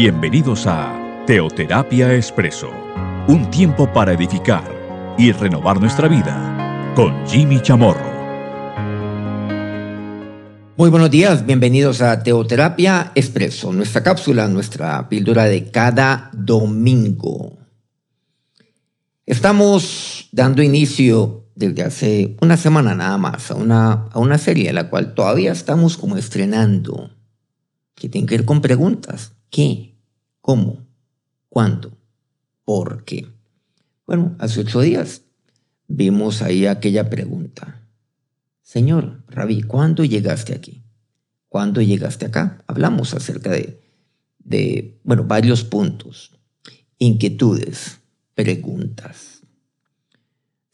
Bienvenidos a Teoterapia Expreso, un tiempo para edificar y renovar nuestra vida con Jimmy Chamorro. Muy buenos días, bienvenidos a Teoterapia Expreso, nuestra cápsula, nuestra píldora de cada domingo. Estamos dando inicio desde hace una semana nada más a una, a una serie en la cual todavía estamos como estrenando, que tiene que ver con preguntas. ¿Qué? ¿Cómo? ¿Cuándo? ¿Por qué? Bueno, hace ocho días vimos ahí aquella pregunta. Señor, Rabí, ¿cuándo llegaste aquí? ¿Cuándo llegaste acá? Hablamos acerca de, de bueno, varios puntos, inquietudes, preguntas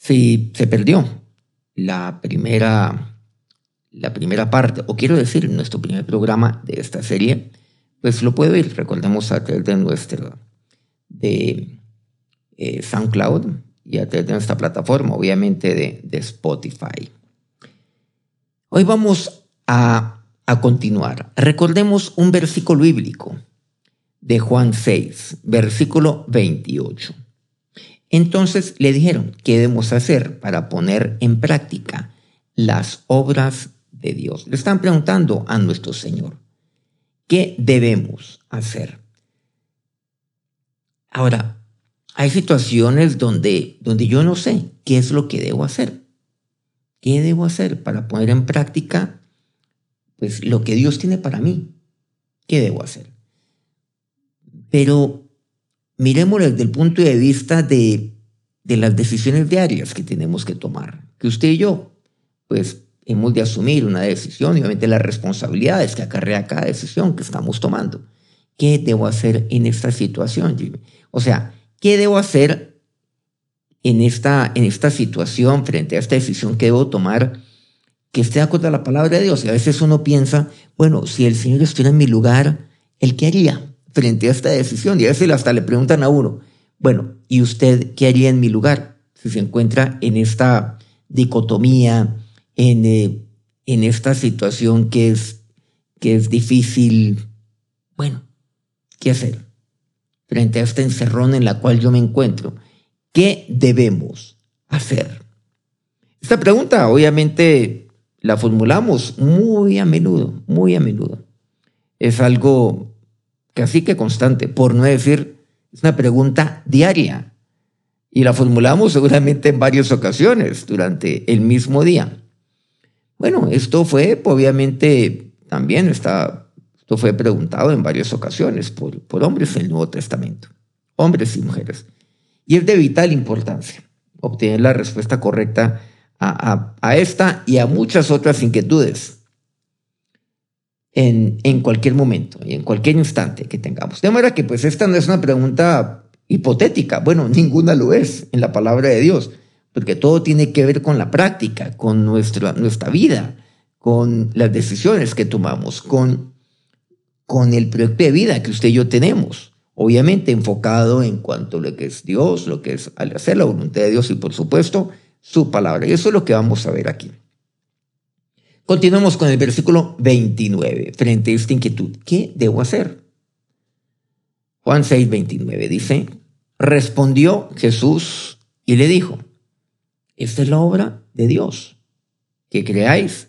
si se perdió la primera, la primera parte, o quiero decir, nuestro primer programa de esta serie, pues lo puede ver, recordemos a través de nuestro, de eh, SoundCloud y a través de nuestra plataforma, obviamente de, de Spotify. Hoy vamos a, a continuar. Recordemos un versículo bíblico de Juan 6, versículo 28. Entonces le dijeron, ¿qué debemos hacer para poner en práctica las obras de Dios? Le están preguntando a nuestro Señor, ¿qué debemos hacer? Ahora, hay situaciones donde, donde yo no sé qué es lo que debo hacer. ¿Qué debo hacer para poner en práctica pues, lo que Dios tiene para mí? ¿Qué debo hacer? Pero miremoslo desde el punto de vista de, de las decisiones diarias que tenemos que tomar, que usted y yo, pues hemos de asumir una decisión y obviamente las responsabilidades que acarrea cada decisión que estamos tomando. ¿Qué debo hacer en esta situación? O sea, ¿qué debo hacer en esta, en esta situación frente a esta decisión que debo tomar que esté de acuerdo a la palabra de Dios? Y a veces uno piensa, bueno, si el Señor estuviera en mi lugar, ¿el qué haría? frente a esta decisión. Y a veces hasta le preguntan a uno, bueno, ¿y usted qué haría en mi lugar? Si se encuentra en esta dicotomía, en, eh, en esta situación que es, que es difícil, bueno, ¿qué hacer? Frente a esta encerrón en la cual yo me encuentro, ¿qué debemos hacer? Esta pregunta obviamente la formulamos muy a menudo, muy a menudo. Es algo casi que constante, por no decir, es una pregunta diaria. Y la formulamos seguramente en varias ocasiones durante el mismo día. Bueno, esto fue, obviamente, también está, esto fue preguntado en varias ocasiones por, por hombres del Nuevo Testamento, hombres y mujeres. Y es de vital importancia obtener la respuesta correcta a, a esta y a muchas otras inquietudes en, en cualquier momento y en cualquier instante que tengamos. De manera que pues esta no es una pregunta hipotética, bueno, ninguna lo es en la palabra de Dios, porque todo tiene que ver con la práctica, con nuestra, nuestra vida, con las decisiones que tomamos, con, con el proyecto de vida que usted y yo tenemos. Obviamente enfocado en cuanto a lo que es Dios, lo que es al hacer la voluntad de Dios y por supuesto su palabra. Y eso es lo que vamos a ver aquí. Continuamos con el versículo 29, frente a esta inquietud. ¿Qué debo hacer? Juan 6, 29 dice, respondió Jesús y le dijo, esta es la obra de Dios, que creáis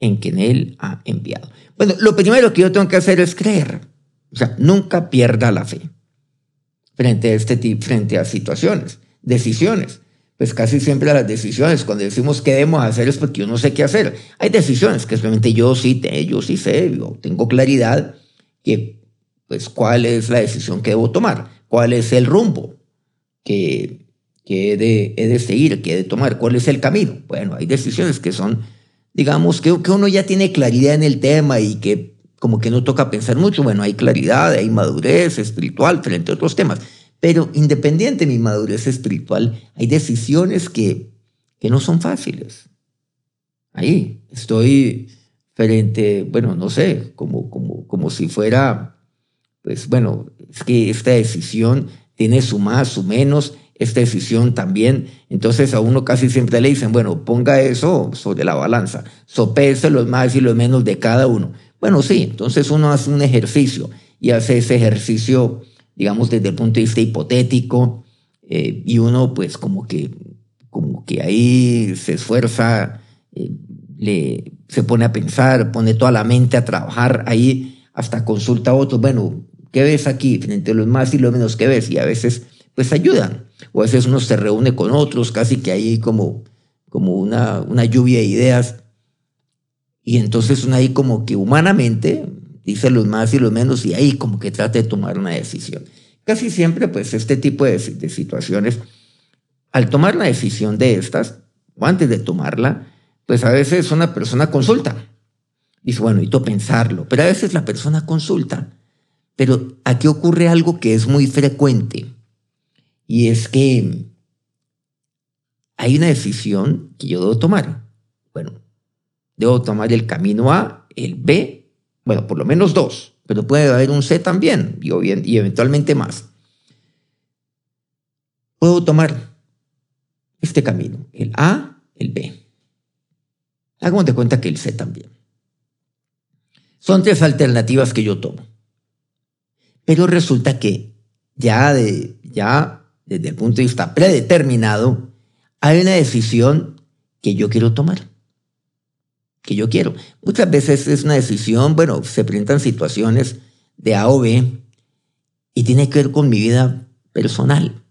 en quien Él ha enviado. Bueno, lo primero que yo tengo que hacer es creer. O sea, nunca pierda la fe frente a este frente a situaciones, decisiones pues casi siempre las decisiones, cuando decimos qué debemos hacer es porque yo no sé qué hacer. Hay decisiones que simplemente yo sí, yo sí sé, yo tengo claridad que, pues, cuál es la decisión que debo tomar, cuál es el rumbo que, que he, de, he de seguir, que he de tomar, cuál es el camino. Bueno, hay decisiones que son, digamos, que, que uno ya tiene claridad en el tema y que como que no toca pensar mucho. Bueno, hay claridad, hay madurez espiritual frente a otros temas. Pero independiente de mi madurez espiritual, hay decisiones que, que no son fáciles. Ahí estoy frente, bueno, no sé, como, como, como si fuera, pues bueno, es que esta decisión tiene su más, su menos, esta decisión también. Entonces a uno casi siempre le dicen, bueno, ponga eso sobre la balanza, sopese los más y los menos de cada uno. Bueno, sí, entonces uno hace un ejercicio y hace ese ejercicio, digamos, desde el punto de vista hipotético, eh, y uno pues como que, como que ahí se esfuerza, eh, le, se pone a pensar, pone toda la mente a trabajar ahí, hasta consulta a otros, bueno, ¿qué ves aquí? Frente a los más y los menos, ¿qué ves? Y a veces pues ayudan, o a veces uno se reúne con otros, casi que ahí como, como una, una lluvia de ideas, y entonces uno ahí como que humanamente dice los más y los menos y ahí como que trata de tomar una decisión. Casi siempre, pues, este tipo de, situaciones, al tomar una decisión de estas, o antes de tomarla, pues a veces una persona consulta. Dice, bueno, necesito pensarlo, pero a veces la persona consulta. Pero aquí ocurre algo que es muy frecuente, y es que hay una decisión que yo debo tomar. Bueno, debo tomar el camino A, el B, bueno, por lo menos dos pero puede haber un C también y, eventualmente más. Puedo tomar este camino, el A, el B. Hagamos de cuenta que el C también. Son tres alternativas que yo tomo. Pero resulta que ya, de, ya desde el punto de vista predeterminado, hay una decisión que yo quiero tomar que yo quiero. Muchas veces es una decisión, bueno, se presentan situaciones de A o B y tiene que ver con mi vida personal,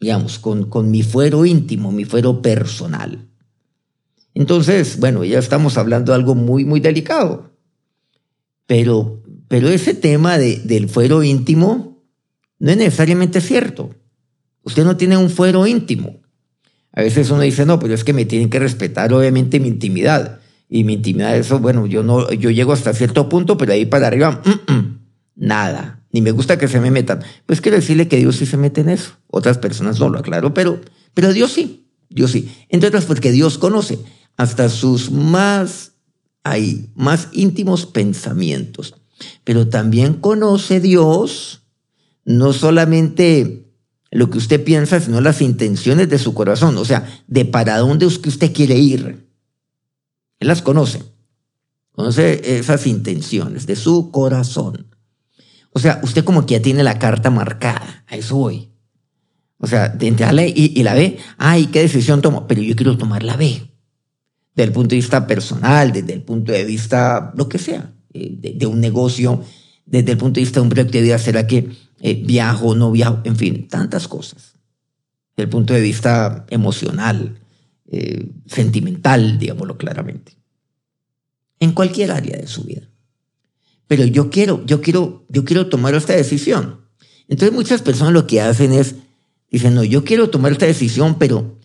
digamos, con, con mi fuero íntimo, mi fuero personal. Entonces, bueno, ya estamos hablando de algo muy, muy delicado, pero, pero ese tema de, del fuero íntimo no es necesariamente cierto. Usted no tiene un fuero íntimo. A veces uno dice, no, pero es que me tienen que respetar obviamente mi intimidad. Y mi intimidad, eso, bueno, yo no, yo llego hasta cierto punto, pero ahí para arriba, nada. Ni me gusta que se me metan. Pues quiero decirle que Dios sí se mete en eso. Otras personas no lo aclaro, pero, pero Dios sí. Dios sí. Entre otras porque Dios conoce hasta sus más, hay más íntimos pensamientos. Pero también conoce Dios no solamente lo que usted piensa, sino las intenciones de su corazón, o sea, de para dónde es que usted quiere ir. Él las conoce. Conoce esas intenciones de su corazón. O sea, usted como que ya tiene la carta marcada. A eso voy. O sea, de entrarle y, y la B, ay, ¿qué decisión tomo? Pero yo quiero tomar la B. Desde el punto de vista personal, desde el punto de vista, lo que sea, eh, de, de un negocio, desde el punto de vista de un proyecto de ¿será que eh, viajo, no viajo, en fin, tantas cosas. Desde el punto de vista emocional, eh, sentimental, digámoslo claramente. En cualquier área de su vida. Pero yo quiero, yo quiero, yo quiero tomar esta decisión. Entonces muchas personas lo que hacen es, dicen, no, yo quiero tomar esta decisión, pero,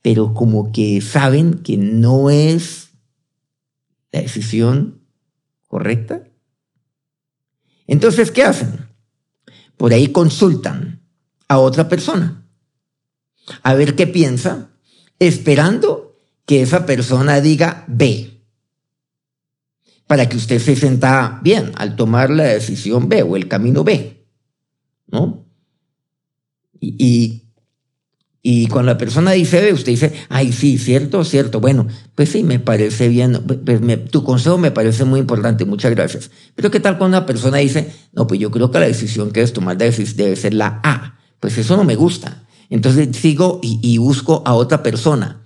pero como que saben que no es la decisión correcta. Entonces, ¿qué hacen? Por ahí consultan a otra persona a ver qué piensa, esperando que esa persona diga B, para que usted se sienta bien al tomar la decisión B o el camino B, ¿no? Y, y, cuando la persona dice B, usted dice, ay, sí, cierto, cierto, bueno, pues sí, me parece bien, pues tu consejo me parece muy importante, muchas gracias. Pero ¿qué tal cuando una persona dice, no, pues yo creo que la decisión que debes tomar debe ser la A? Pues eso no me gusta. Entonces sigo y, busco a otra persona.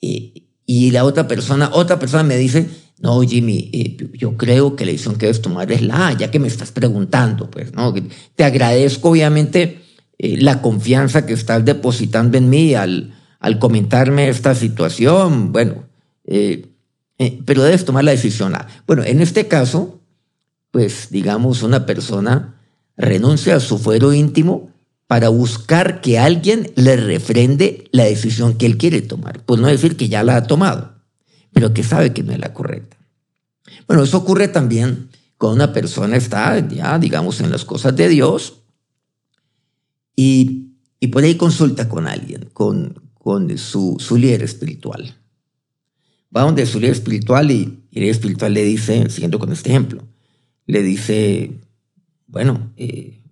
Y, y, la otra persona, otra persona me dice, no, Jimmy, eh, yo creo que la decisión que debes tomar es la A, ya que me estás preguntando, pues, ¿no? Te agradezco, obviamente, eh, la confianza que estás depositando en mí al, comentarme esta situación, bueno, eh, eh, pero debes tomar la decisión. Bueno, en este caso, pues digamos, una persona renuncia a su fuero íntimo para buscar que alguien le refrende la decisión que él quiere tomar. Pues no decir que ya la ha tomado, pero que sabe que no es la correcta. Bueno, eso ocurre también cuando una persona está ya, digamos, en las cosas de Dios y, y por ahí consulta con alguien, con, con su, su líder espiritual. Va donde su líder espiritual y, el líder espiritual le dice, siguiendo con este ejemplo, le dice, bueno, eh,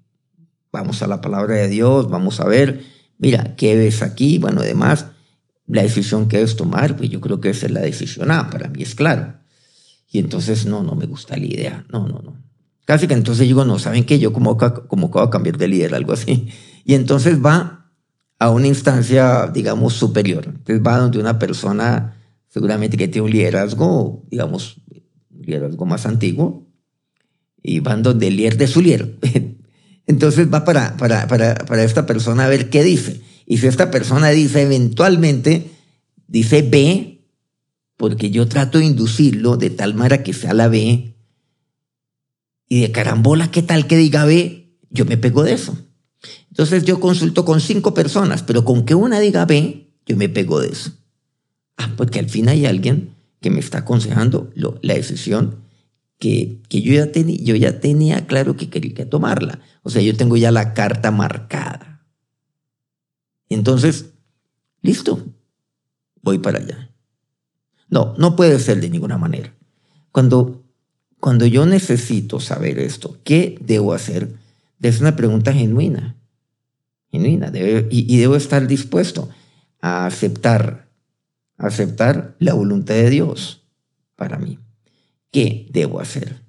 vamos a la palabra de Dios, vamos a ver, mira, ¿qué ves aquí? Bueno, además, la decisión que debes tomar, pues yo creo que esa es la decisión A, para mí es claro. Y entonces, no, no me gusta la idea, no, no, no. Casi que entonces digo, no, ¿saben qué? Yo como, como voy a cambiar de líder, algo así. Y entonces va a una instancia, digamos, superior. Entonces va donde una persona seguramente que tiene un liderazgo, digamos, un liderazgo más antiguo, y van donde el líder de su líder. Entonces va para, para, para, para esta persona a ver qué dice. Y si esta persona dice eventualmente, dice B, porque yo trato de inducirlo de tal manera que sea la B, y de carambola, ¿qué tal que diga B? Yo me pego de eso. Entonces yo consulto con cinco personas, pero con que una diga B, yo me pego de eso. Ah, porque al fin hay alguien que me está aconsejando la decisión que, que yo, ya tenía, yo ya tenía claro que quería tomarla. O sea, yo tengo ya la carta marcada. Entonces, listo, voy para allá. No, no puede ser de ninguna manera. Cuando cuando yo necesito saber esto, ¿qué debo hacer? Es una pregunta genuina, genuina, y, debo estar dispuesto a aceptar, aceptar la voluntad de Dios para mí. ¿Qué debo hacer?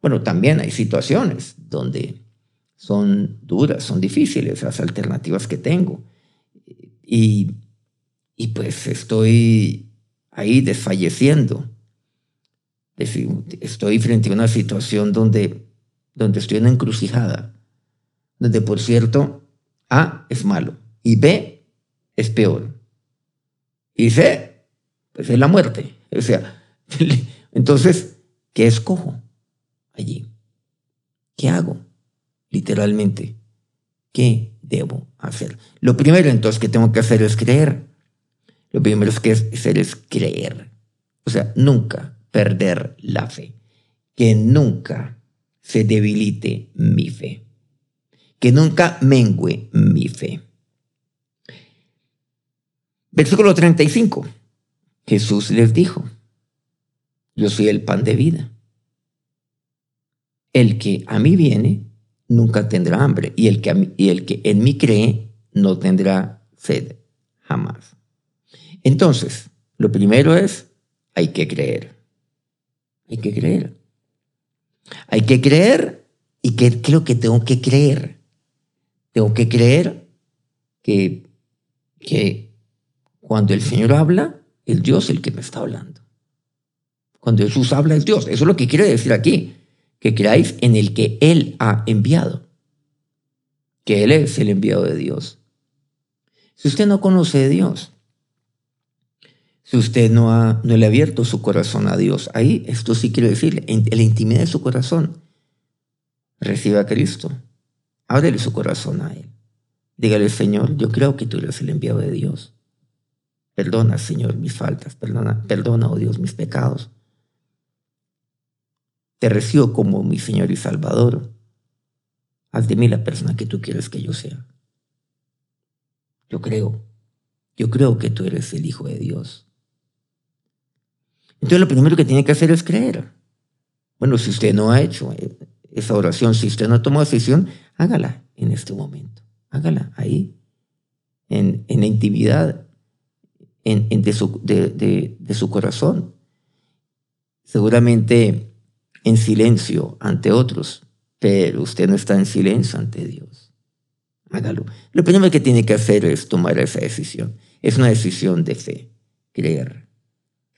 Bueno, también hay situaciones donde son duras, son difíciles las alternativas que tengo. Y, y pues estoy ahí desfalleciendo estoy frente a una situación donde, donde estoy en una encrucijada, donde por cierto A es malo y B es peor. Y C, pues es la muerte. O sea, entonces, ¿qué escojo allí? ¿Qué hago? Literalmente, ¿qué debo hacer? Lo primero entonces que tengo que hacer es creer. Lo primero que hacer es creer. O sea, nunca perder la fe, que nunca se debilite mi fe, que nunca mengue mi fe. Versículo 35. Jesús les dijo, yo soy el pan de vida. El que a mí viene nunca tendrá hambre y el que, y el que en mí cree no tendrá sed jamás. Entonces, lo primero es, hay que creer. Hay que creer. Hay que creer y qué creo que tengo que creer. Tengo que creer que, que cuando el Señor habla, es Dios el que me está hablando. Cuando Jesús habla es Dios. Eso es lo que quiere decir aquí. Que creáis en el que Él ha enviado. Que Él es el enviado de Dios. Si usted no conoce a Dios, si usted no, ha, no le ha abierto su corazón a Dios, ahí esto sí quiere decir, en, la intimidad de su corazón, reciba a Cristo. Ábrele su corazón a Él. Dígale, Señor, yo creo que tú eres el enviado de Dios. Perdona, Señor, mis faltas. Perdona, perdona, oh Dios, mis pecados. Te recibo como mi Señor y Salvador. Haz de mí la persona que tú quieres que yo sea. Yo creo, yo creo que tú eres el Hijo de Dios. Entonces lo primero que tiene que hacer es creer. Bueno, si usted no ha hecho esa oración, si usted no ha tomado decisión, hágala en este momento. Hágala ahí, en, la intimidad en, de, su, de su corazón. Seguramente en silencio ante otros, pero usted no está en silencio ante Dios. Hágalo. Lo primero que tiene que hacer es tomar esa decisión. Es una decisión de fe, creer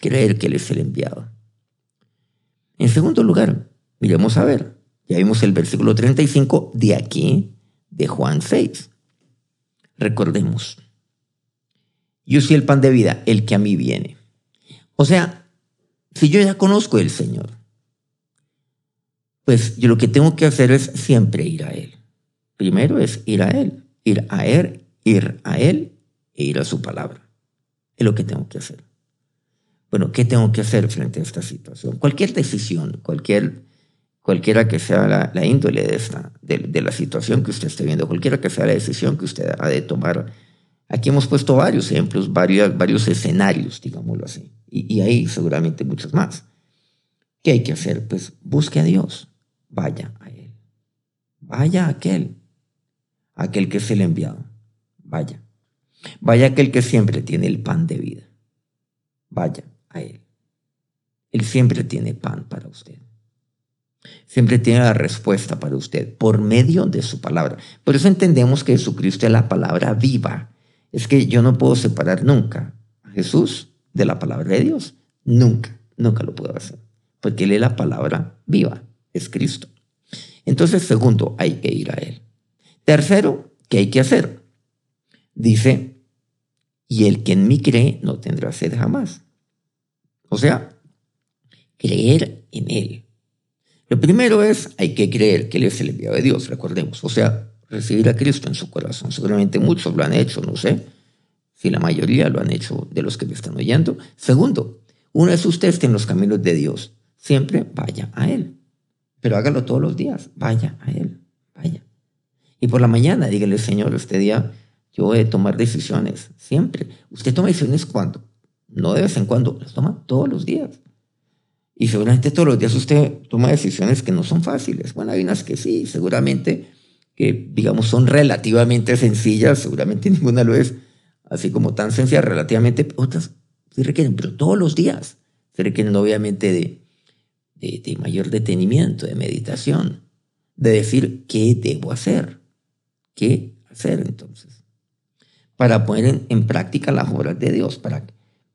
creer que Él es el enviado. En segundo lugar, miremos a ver, ya vimos el versículo 35 de aquí, de Juan 6. Recordemos, yo soy el pan de vida, el que a mí viene. O sea, si yo ya conozco el Señor, pues yo lo que tengo que hacer es siempre ir a Él. Primero es ir a Él, ir a Él, ir a Él e ir a su palabra. Es lo que tengo que hacer. Bueno, ¿qué tengo que hacer frente a esta situación? Cualquier decisión, cualquier, cualquiera que sea la, índole de, esta, de, la situación que usted esté viendo, cualquiera que sea la decisión que usted ha de tomar. Aquí hemos puesto varios ejemplos, varios, escenarios, digámoslo así, y, y hay seguramente muchos más. ¿Qué hay que hacer? Pues busque a Dios, vaya a Él, vaya a aquel, aquel que es el enviado, vaya, vaya aquel que siempre tiene el pan de vida, vaya a Él. Él siempre tiene pan para usted. Siempre tiene la respuesta para usted por medio de su palabra. Por eso entendemos que Jesucristo es la palabra viva. Es que yo no puedo separar nunca a Jesús de la palabra de Dios. Nunca, nunca lo puedo hacer. Porque Él es la palabra viva, es Cristo. Entonces, segundo, hay que ir a Él. Tercero, ¿qué hay que hacer? Dice, y el que en mí cree no tendrá sed jamás. O sea, creer en Él. Lo primero es, hay que creer que Él es el enviado de Dios, recordemos. O sea, recibir a Cristo en su corazón. Seguramente muchos lo han hecho, no sé si la mayoría lo han hecho de los que me están oyendo. Segundo, uno es usted que en los caminos de Dios. Siempre vaya a Él. Pero hágalo todos los días. Vaya a Él. Vaya. Y por la mañana dígale, Señor, este día yo voy a tomar decisiones. Siempre. ¿Usted toma decisiones cuando? No de vez en cuando. Las toma todos los días. Y seguramente todos los días usted toma decisiones que no son fáciles. Bueno, hay unas que sí, seguramente, que digamos son relativamente sencillas, seguramente ninguna lo es así como tan sencilla, relativamente, otras sí requieren, pero todos los días se requieren obviamente de, de, mayor detenimiento, de meditación, de decir qué debo hacer, qué hacer entonces, para poner en, práctica las obras de Dios, para,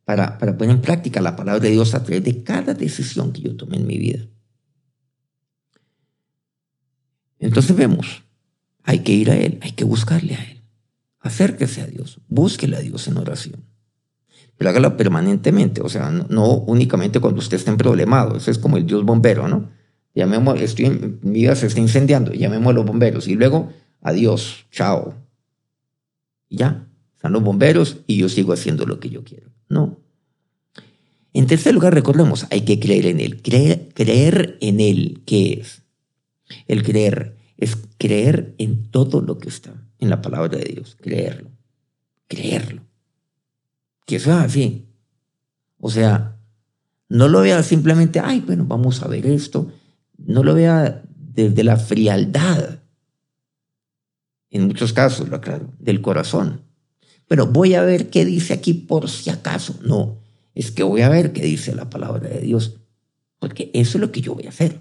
para, para poner en práctica la palabra de Dios a través de cada decisión que yo tome en mi vida. Entonces vemos, hay que ir a Él, hay que buscarle a Él. Acérquese a Dios, búsquele a Dios en oración. Pero hágalo permanentemente, o sea, no, únicamente cuando usted esté en problemado. Eso es como el Dios bombero, ¿no? Llamemos, estoy, mi vida se está incendiando, llamemos a los bomberos y luego, adiós, chao. Ya, están los bomberos y yo sigo haciendo lo que yo quiero. No. En tercer lugar, recordemos, hay que creer en Él. Creer, creer en Él, ¿qué es? El creer es creer en todo lo que está en la palabra de Dios, creerlo, creerlo. Que eso es así. O sea, no lo vea simplemente, ay, bueno, vamos a ver esto. No lo vea desde la frialdad, en muchos casos, lo aclaro, del corazón. Pero voy a ver qué dice aquí por si acaso. No, es que voy a ver qué dice la palabra de Dios. Porque eso es lo que yo voy a hacer.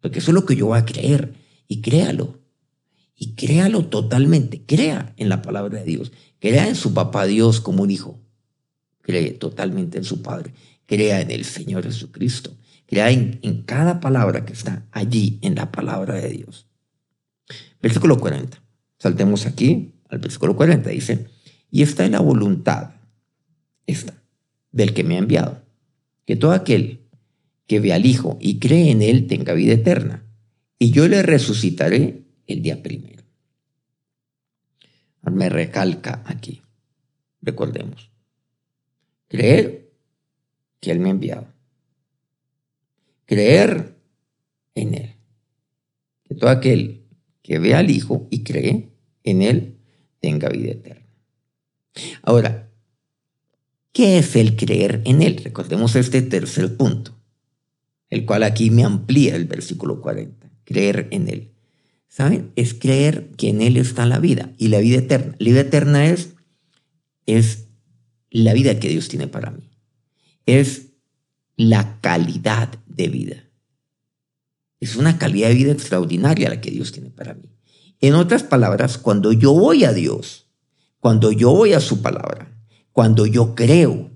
Porque eso es lo que yo voy a creer. Y créalo y créalo totalmente. Crea en la palabra de Dios. Crea en su papá Dios como un hijo. Cree totalmente en su Padre. Crea en el Señor Jesucristo. Crea en, en cada palabra que está allí en la palabra de Dios. Versículo 40. Saltemos aquí al versículo 40. Dice, y esta es la voluntad, esta, del que me ha enviado, que todo aquel que ve al Hijo y cree en Él tenga vida eterna, y yo le resucitaré el día primero. Me recalca aquí, recordemos, creer que Él me ha enviado, creer en Él, que todo aquel que ve al Hijo y cree en Él tenga vida eterna. Ahora, ¿qué es el creer en Él? Recordemos este tercer punto, el cual aquí me amplía el versículo 40, creer en Él. ¿Saben? Es creer que en Él está la vida y la vida eterna. La vida eterna es, es la vida que Dios tiene para mí. Es la calidad de vida. Es una calidad de vida extraordinaria la que Dios tiene para mí. En otras palabras, cuando yo voy a Dios, cuando yo voy a su palabra, cuando yo creo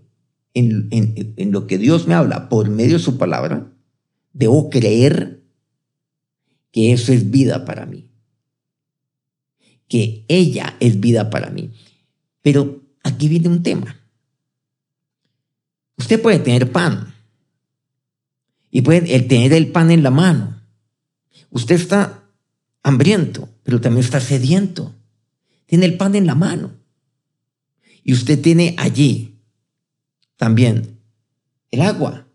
en, en, lo que Dios me habla por medio de su palabra, debo creer que eso es vida para mí, que ella es vida para mí. Pero aquí viene un tema. Usted puede tener pan y puede tener el pan en la mano. Usted está hambriento, pero también está sediento. Tiene el pan en la mano. Y usted tiene allí también el agua,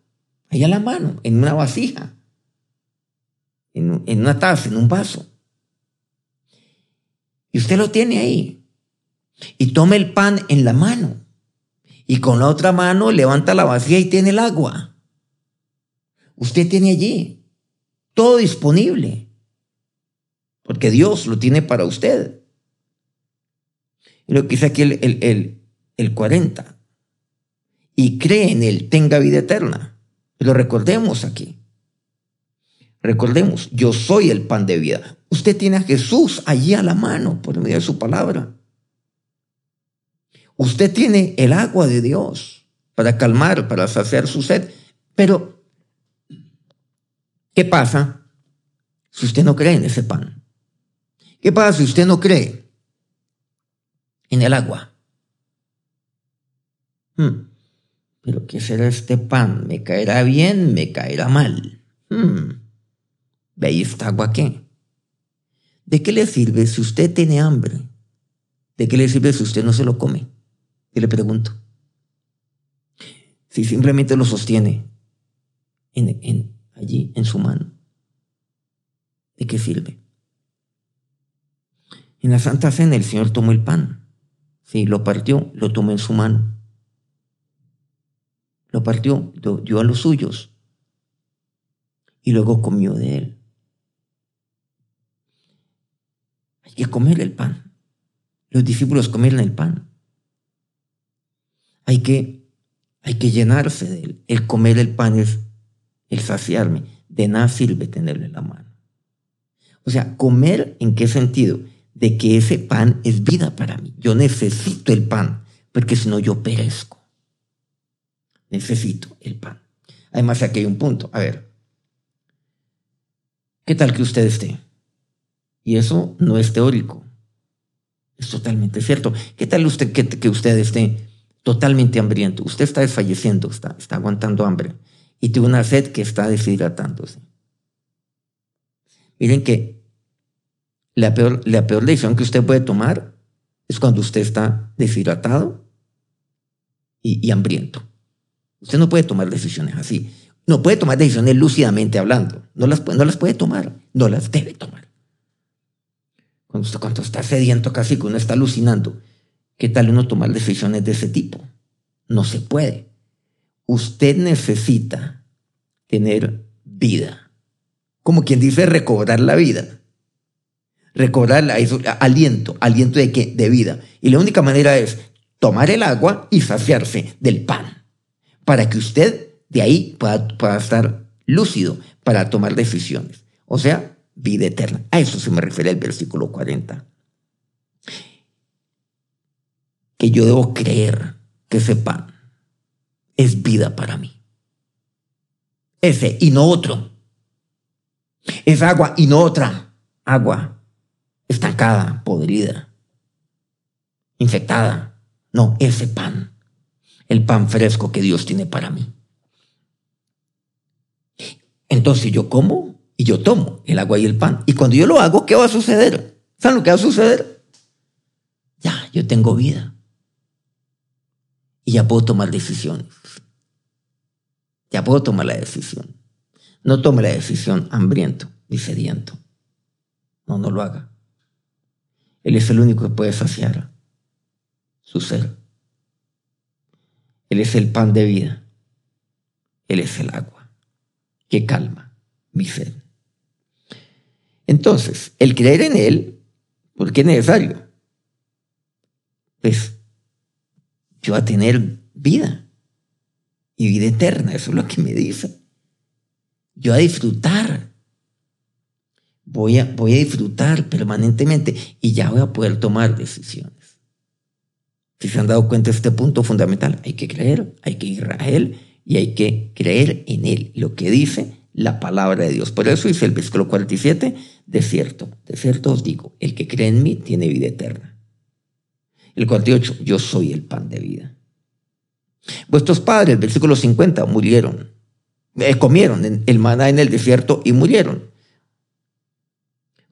allá en la mano, en una vasija en, una taza, en un vaso. Y usted lo tiene ahí. Y toma el pan en la mano. Y con la otra mano levanta la vacía y tiene el agua. Usted tiene allí todo disponible. Porque Dios lo tiene para usted. Y lo que dice aquí el, el, el 40. Y cree en Él, tenga vida eterna. Lo recordemos aquí. Recordemos, yo soy el pan de vida. Usted tiene a Jesús allí a la mano por medio de su palabra. Usted tiene el agua de Dios para calmar, para saciar su sed. Pero, ¿qué pasa si usted no cree en ese pan? ¿Qué pasa si usted no cree en el agua? Hmm. Pero ¿qué será este pan? ¿Me caerá bien? ¿Me caerá mal? Hmm. ¿Veis esta agua qué? ¿De qué le sirve si usted tiene hambre? ¿De qué le sirve si usted no se lo come? Y le pregunto. Si simplemente lo sostiene en, allí, en su mano, ¿de qué sirve? En la Santa Cena el Señor tomó el pan. Sí, lo partió, lo tomó en su mano. Lo partió, lo dio a los suyos y luego comió de él. Hay que comer el pan. Los discípulos comieron el pan. Hay que, hay que llenarse de él. El comer el pan es el saciarme. De nada sirve tenerle la mano. O sea, comer en qué sentido? De que ese pan es vida para mí. Yo necesito el pan, porque si no yo perezco. Necesito el pan. Además, aquí hay un punto. A ver, ¿qué tal que usted esté? Y eso no es teórico. Es totalmente cierto. ¿Qué tal usted que, que usted esté totalmente hambriento? Usted está desfalleciendo, está, está aguantando hambre y tiene una sed que está deshidratándose. Miren que la peor, la peor decisión que usted puede tomar es cuando usted está deshidratado y, hambriento. Usted no puede tomar decisiones así. No puede tomar decisiones lúcidamente hablando. No las, no las puede tomar. No las debe tomar. Cuando, usted, cuando está sediento casi que uno está alucinando, ¿qué tal uno tomar decisiones de ese tipo? No se puede. Usted necesita tener vida. Como quien dice, recobrar la vida. Recobrar aliento. ¿Aliento de qué? De vida. Y la única manera es tomar el agua y saciarse del pan. Para que usted de ahí pueda, pueda estar lúcido para tomar decisiones. O sea, vida eterna. A eso se me refiere el versículo 40. Que yo debo creer que ese pan es vida para mí. Ese y no otro. Es agua y no otra. Agua estancada, podrida, infectada. No, ese pan. El pan fresco que Dios tiene para mí. Entonces yo como y yo tomo el agua y el pan. Y cuando yo lo hago, ¿qué va a suceder? ¿Saben lo que va a suceder? Ya, yo tengo vida. Y ya puedo tomar decisiones. Ya puedo tomar la decisión. No tome la decisión hambriento ni sediento. No, no lo haga. Él es el único que puede saciar su ser. Él es el pan de vida. Él es el agua que calma mi sed. Entonces, el creer en Él, ¿por qué es necesario? Pues yo a tener vida y vida eterna, eso es lo que me dice. Yo a disfrutar. Voy a, voy a disfrutar permanentemente y ya voy a poder tomar decisiones. Si se han dado cuenta de este punto fundamental, hay que creer, hay que ir a Él y hay que creer en Él. Lo que dice la palabra de Dios. Por eso dice el versículo 47, de cierto, de cierto os digo, el que cree en mí tiene vida eterna. El 48, yo soy el pan de vida. Vuestros padres, versículo 50, murieron, eh, comieron el maná en el desierto y murieron.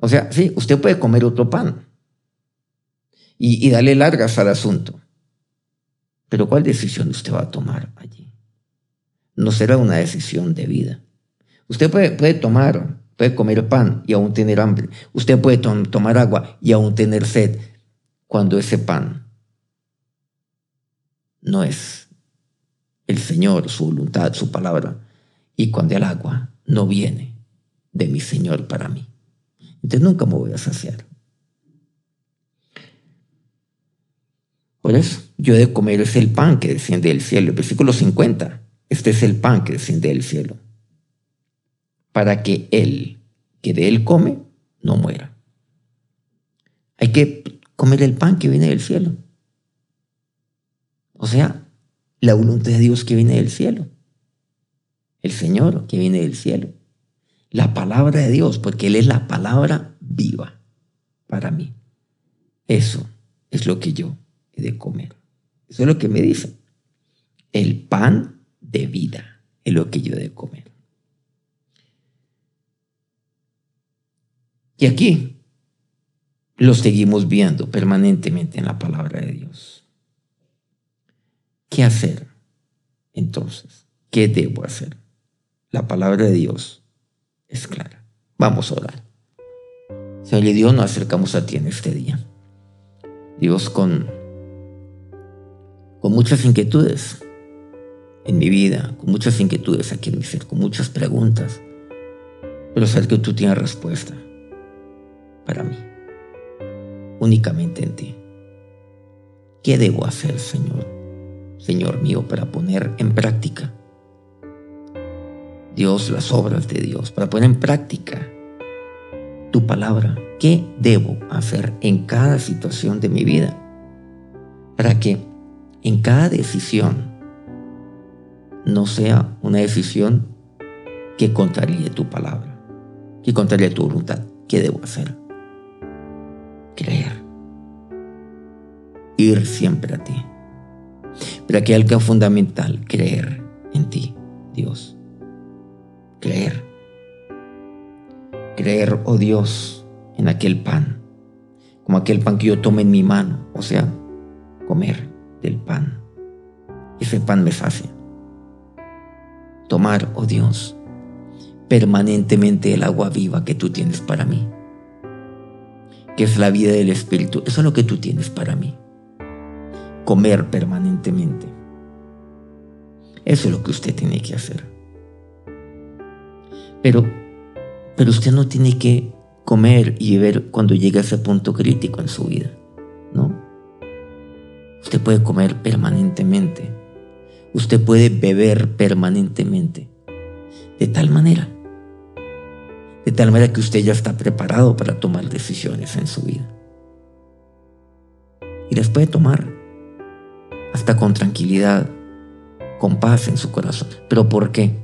O sea, sí, usted puede comer otro pan y, darle largas al asunto. Pero ¿cuál decisión usted va a tomar allí? No será una decisión de vida. Usted puede tomar, puede comer pan y aún tener hambre. Usted puede tomar agua y aún tener sed cuando ese pan no es el Señor, su voluntad, su palabra, y cuando el agua no viene de mi Señor para mí. Entonces nunca me voy a saciar. Por eso, yo de comer es el pan que desciende del cielo. El versículo 50, este es el pan que desciende del cielo para que él, que de él come, no muera. Hay que comer el pan que viene del cielo. O sea, la voluntad de Dios que viene del cielo. El Señor que viene del cielo. La palabra de Dios, porque Él es la palabra viva para mí. Eso es lo que yo he de comer. Eso es lo que me dice. El pan de vida es lo que yo he de comer. Y aquí lo seguimos viendo permanentemente en la palabra de Dios. ¿Qué hacer? Entonces, ¿qué debo hacer? La palabra de Dios es clara. Vamos a orar. Señor Dios, nos acercamos a ti en este día. Dios, con, con muchas inquietudes en mi vida, con muchas inquietudes aquí en mi ser, con muchas preguntas, pero sé que tú tienes respuesta para mí, únicamente en ti. ¿Qué debo hacer, Señor? Señor mío, para poner en práctica, Dios, las obras de Dios, para poner en práctica tu palabra. ¿Qué debo hacer en cada situación de mi vida? Para que en cada decisión no sea una decisión que contraríe tu palabra, que contraríe tu voluntad. ¿Qué debo hacer? Creer. Ir siempre a ti. Pero aquí hay algo fundamental, creer en ti, Dios. Creer. Creer, oh Dios, en aquel pan, como aquel pan que yo tome en mi mano, o sea, comer del pan. Ese pan me sacia. Tomar, oh Dios, permanentemente el agua viva que tú tienes para mí, que es la vida del Espíritu. Eso es lo que tú tienes para mí comer permanentemente. Eso es lo que usted tiene que hacer. Pero, pero usted no tiene que comer y beber cuando llegue a ese punto crítico en su vida, ¿no? Usted puede comer permanentemente. Usted puede beber permanentemente. De tal manera. De tal manera que usted ya está preparado para tomar decisiones en su vida. Y las puede tomar hasta con tranquilidad, con paz en su corazón. ¿Pero por qué?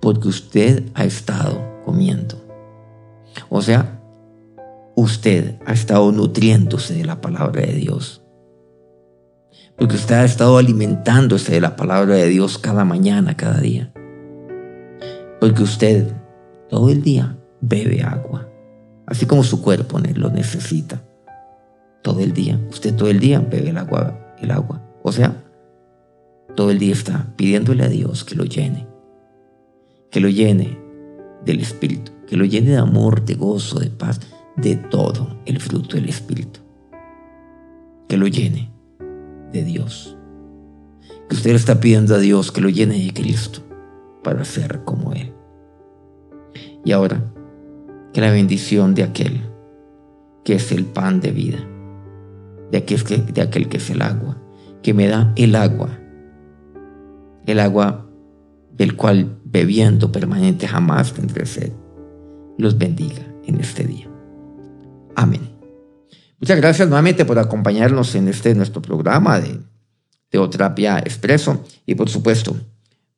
Porque usted ha estado comiendo. O sea, usted ha estado nutriéndose de la palabra de Dios. Porque usted ha estado alimentándose de la palabra de Dios cada mañana, cada día. Porque usted todo el día bebe agua, así como su cuerpo lo necesita. Todo el día, usted todo el día bebe el agua, el agua. O sea, todo el día está pidiéndole a Dios que lo llene, que lo llene del Espíritu, que lo llene de amor, de gozo, de paz, de todo el fruto del Espíritu, que lo llene de Dios, que usted está pidiendo a Dios que lo llene de Cristo para ser como Él. Y ahora, que la bendición de aquel que es el pan de vida, de aquel que, de aquel que es el agua, que me da el agua, el agua del cual bebiendo permanente jamás tendré sed, los bendiga en este día. Amén. Muchas gracias nuevamente por acompañarnos en este nuestro programa de Teoterapia Expreso y por supuesto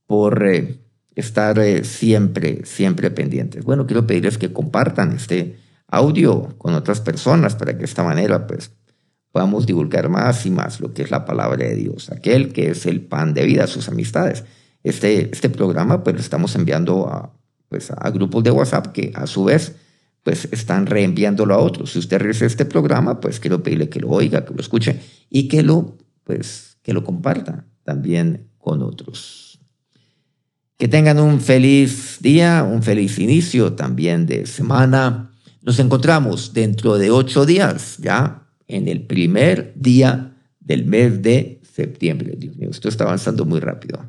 por eh, estar eh, siempre, siempre pendientes. Bueno, quiero pedirles que compartan este audio con otras personas para que de esta manera pues podamos divulgar más y más lo que es la palabra de Dios, aquel que es el pan de vida sus amistades. Este, este programa pues lo estamos enviando a, pues, a grupos de WhatsApp que a su vez pues están reenviándolo a otros. Si usted recibe este programa, pues quiero pedirle que lo oiga, que lo escuche y que lo, pues, que lo comparta también con otros. Que tengan un feliz día, un feliz inicio también de semana. Nos encontramos dentro de ocho días, ya en el primer día del mes de septiembre. Dios mío, esto está avanzando muy rápido.